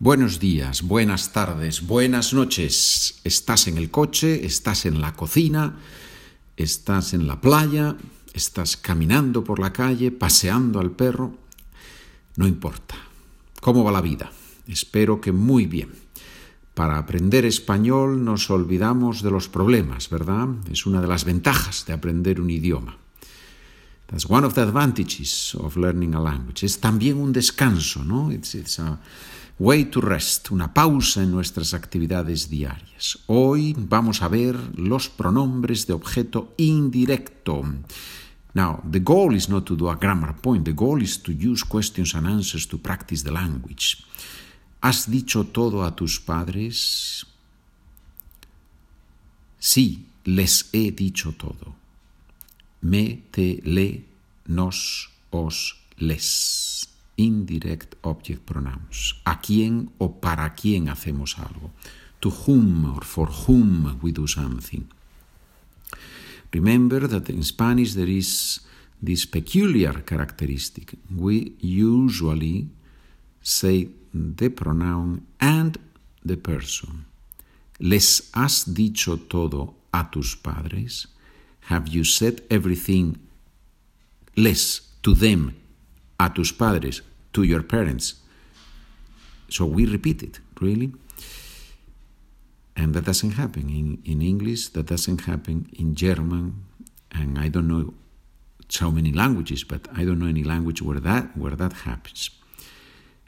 Buenos días, buenas tardes, buenas noches. Estás en el coche, estás en la cocina, estás en la playa, estás caminando por la calle, paseando al perro. No importa. ¿Cómo va la vida? Espero que muy bien. Para aprender español nos olvidamos de los problemas, ¿verdad? Es una de las ventajas de aprender un idioma. That's one of the advantages of learning a language. Es también un descanso, ¿no? It's, it's a, Way to Rest, una pausa en nuestras actividades diarias. Hoy vamos a ver los pronombres de objeto indirecto. Now, the goal is not to do a grammar point, the goal is to use questions and answers to practice the language. ¿Has dicho todo a tus padres? Sí, les he dicho todo. Me, te, le, nos, os, les indirect object pronouns. ¿A quién o para quién hacemos algo? To whom or for whom we do something. Remember that in Spanish there is this peculiar characteristic. We usually say the pronoun and the person. ¿Les has dicho todo a tus padres? Have you said everything les to them a tus padres, to your parents. So we repeat it, really. And that doesn't happen in, in English, that doesn't happen in German, and I don't know so many languages, but I don't know any language where that where that happens.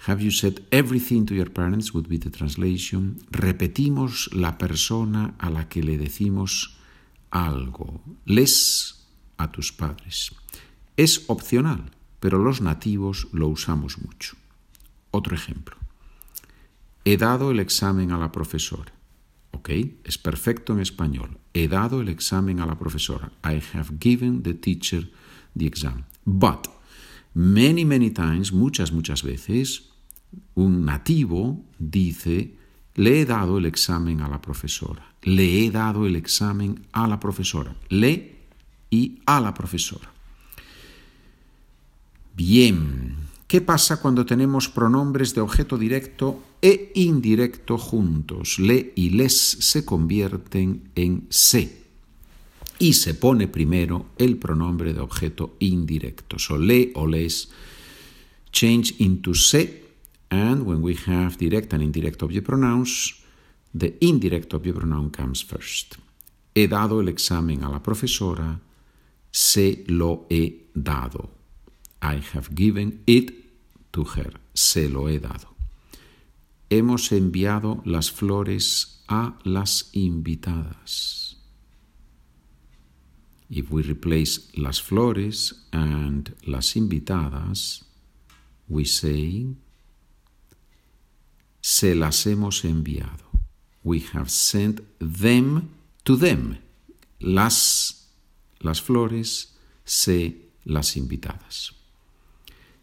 Have you said everything to your parents? Would be the translation. Repetimos la persona a la que le decimos algo. Les a tus padres. Es opcional pero los nativos lo usamos mucho. Otro ejemplo. He dado el examen a la profesora. ¿Ok? Es perfecto en español. He dado el examen a la profesora. I have given the teacher the exam. But, many, many times, muchas, muchas veces, un nativo dice, le he dado el examen a la profesora. Le he dado el examen a la profesora. Le y a la profesora. Bien, ¿qué pasa cuando tenemos pronombres de objeto directo e indirecto juntos? Le y les se convierten en se. Y se pone primero el pronombre de objeto indirecto. So le o les change into se, and when we have direct and indirect object pronouns, the indirect object pronoun comes first. He dado el examen a la profesora, se lo he dado. I have given it to her. Se lo he dado. Hemos enviado las flores a las invitadas. If we replace las flores and las invitadas, we say se las hemos enviado. We have sent them to them. Las, las flores, se las invitadas.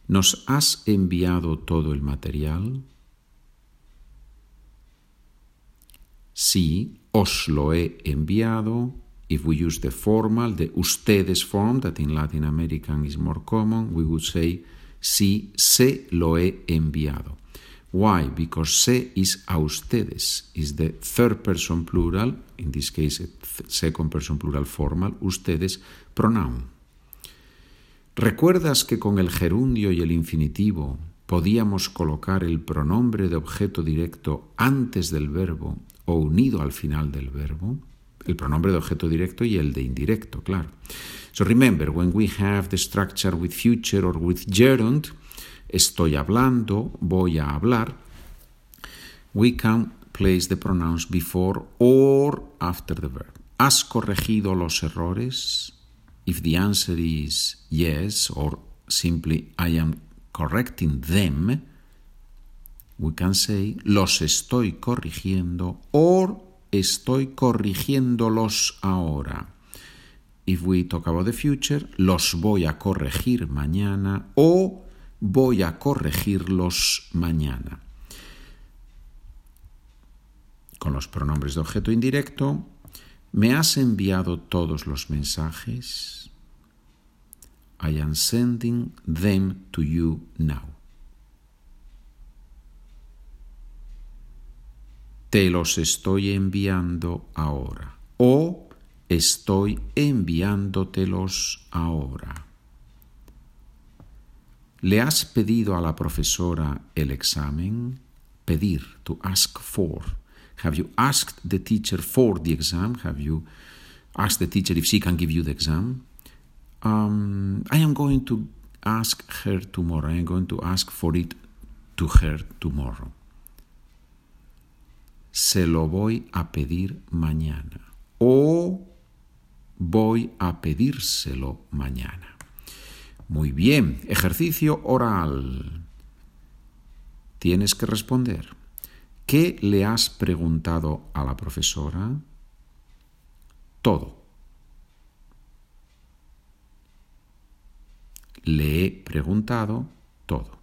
¿Nos has enviado todo el material? Sí, os lo he enviado. If we use the formal, the ustedes form, that in Latin American is more common, we would say sí, se lo he enviado. Why? Because se is a ustedes, is the third person plural, in this case, second person plural formal, ustedes pronoun. ¿Recuerdas que con el gerundio y el infinitivo podíamos colocar el pronombre de objeto directo antes del verbo o unido al final del verbo? El pronombre de objeto directo y el de indirecto, claro. So remember, when we have the structure with future or with gerund, estoy hablando, voy a hablar, we can place the pronouns before or after the verb. ¿Has corregido los errores? If the answer is yes, or simply I am correcting them, we can say los estoy corrigiendo or estoy corrigiéndolos ahora. If we talk about the future, los voy a corregir mañana o voy a corregirlos mañana. Con los pronombres de objeto indirecto, ¿Me has enviado todos los mensajes? I am sending them to you now. te los estoy enviando ahora. O estoy enviándotelos ahora. ¿Le has pedido a la profesora el examen? Pedir, to ask for. Have you asked the teacher for the exam? Have you asked the teacher if she can give you the exam? Um, I am going to ask her tomorrow. I am going to ask for it to her tomorrow. Se lo voy a pedir mañana. O voy a pedírselo mañana. Muy bien, ejercicio oral. Tienes que responder. ¿Qué le has preguntado a la profesora? Todo. Le he preguntado todo.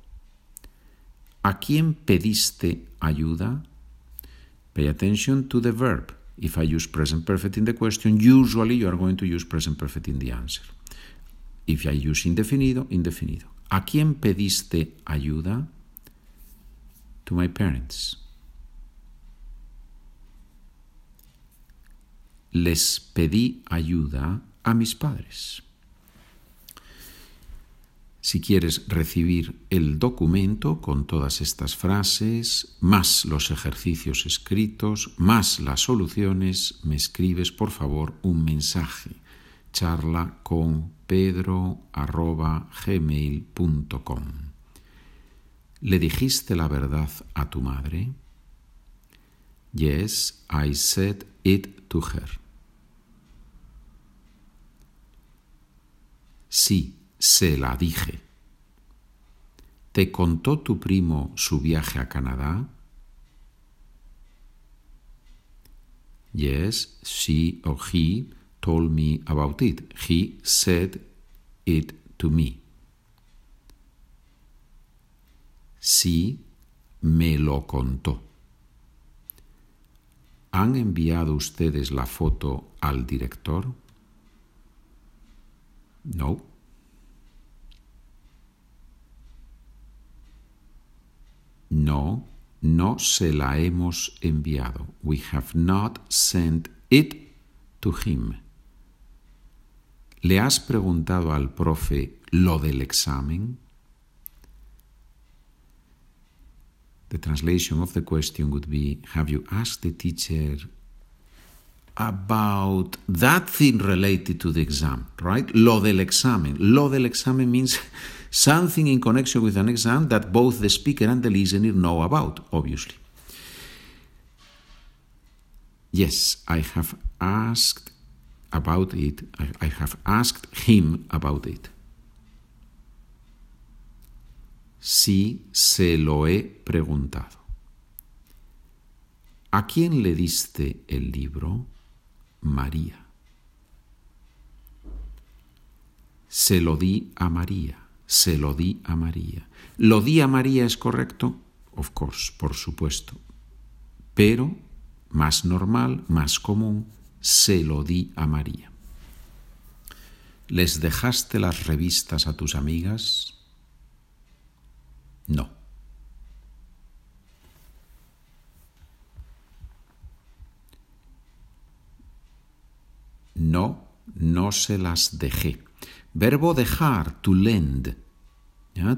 ¿A quién pediste ayuda? Pay attention to the verb. If I use present perfect in the question, usually you are going to use present perfect in the answer. If I use indefinido, indefinido. ¿A quién pediste ayuda? To my parents. Les pedí ayuda a mis padres. Si quieres recibir el documento con todas estas frases, más los ejercicios escritos, más las soluciones, me escribes por favor un mensaje charla con pedro@gmail.com. ¿Le dijiste la verdad a tu madre? Yes, I said it to her. Sí, se la dije. ¿Te contó tu primo su viaje a Canadá? Yes, she or he told me about it. He said it to me. Sí, me lo contó. ¿Han enviado ustedes la foto al director? No. No, no se la hemos enviado. We have not sent it to him. ¿Le has preguntado al profe lo del examen? The translation of the question would be Have you asked the teacher about that thing related to the exam, right? Lo del examen. Lo del examen means something in connection with an exam that both the speaker and the listener know about, obviously. Yes, I have asked about it. I, have asked him about it. Sí, se lo he preguntado. ¿A quién le diste el libro? María. Se lo di a María. Se lo di a María. ¿Lo di a María es correcto? Of course, por supuesto. Pero más normal, más común, se lo di a María. ¿Les dejaste las revistas a tus amigas? No. No, no se las dejé. Verbo dejar, to lend.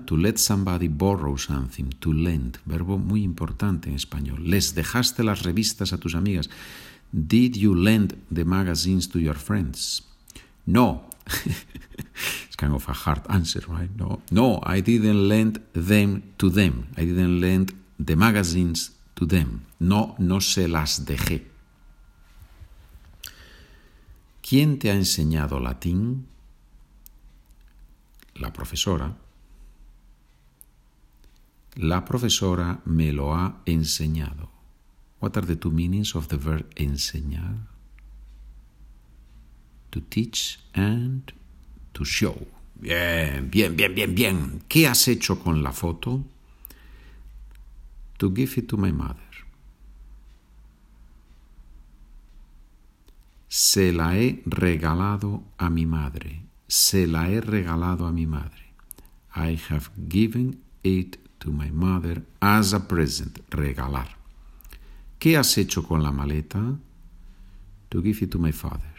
To let somebody borrow something, to lend. Verbo muy importante en español. Les dejaste las revistas a tus amigas. Did you lend the magazines to your friends? No. it's kind of a hard answer, right? No, no, I didn't lend them to them. I didn't lend the magazines to them. No, no se las dejé. ¿Quién te ha enseñado latín? La profesora. La profesora me lo ha enseñado. What are the two meanings of the verb enseñar? To teach and to show. Bien, bien, bien, bien, bien. ¿Qué has hecho con la foto? To give it to my mother. Se la he regalado a mi madre. Se la he regalado a mi madre. I have given it to my mother as a present. Regalar. ¿Qué has hecho con la maleta? To give it to my father.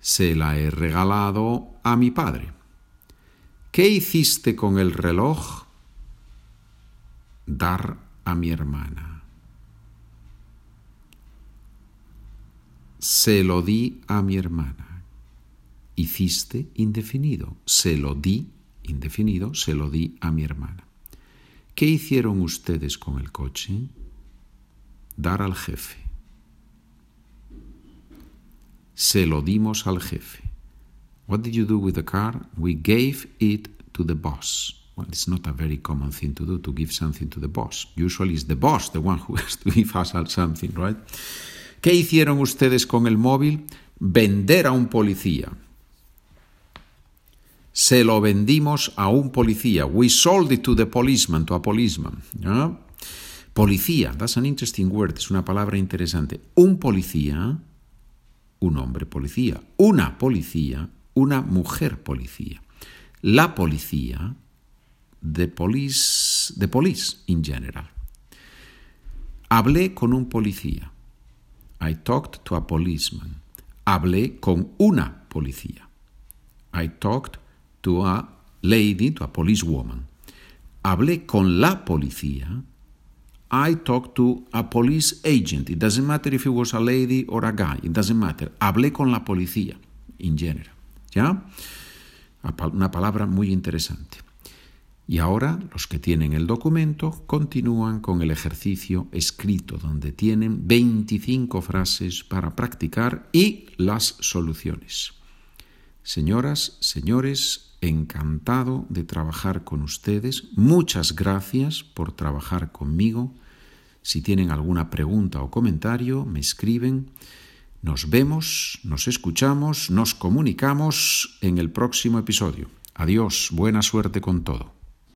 Se la he regalado a mi padre. ¿Qué hiciste con el reloj? Dar a mi hermana. Se lo di a mi hermana. Hiciste indefinido. Se lo di indefinido. Se lo di a mi hermana. ¿Qué hicieron ustedes con el coche? Dar al jefe. Se lo dimos al jefe. What did you do with the car? We gave it to the boss. Well, it's not a very common thing to do to give something to the boss. Usually it's the boss the one who has to give us something, right? ¿Qué hicieron ustedes con el móvil? Vender a un policía. Se lo vendimos a un policía. We sold it to the policeman, to a policeman. Policía, that's an interesting word, es una palabra interesante. Un policía, un hombre policía, una policía, una mujer policía. La policía, the police, the police in general. Hablé con un policía. I talked to a policeman. Hablé con una policía. I talked to a lady, to a policewoman. Hablé con la policía. I talked to a police agent. It doesn't matter if it was a lady or a guy. It doesn't matter. Hablé con la policía, in general. ¿Ya? Una palabra muy interesante. Y ahora los que tienen el documento continúan con el ejercicio escrito, donde tienen 25 frases para practicar y las soluciones. Señoras, señores, encantado de trabajar con ustedes. Muchas gracias por trabajar conmigo. Si tienen alguna pregunta o comentario, me escriben. Nos vemos, nos escuchamos, nos comunicamos en el próximo episodio. Adiós, buena suerte con todo.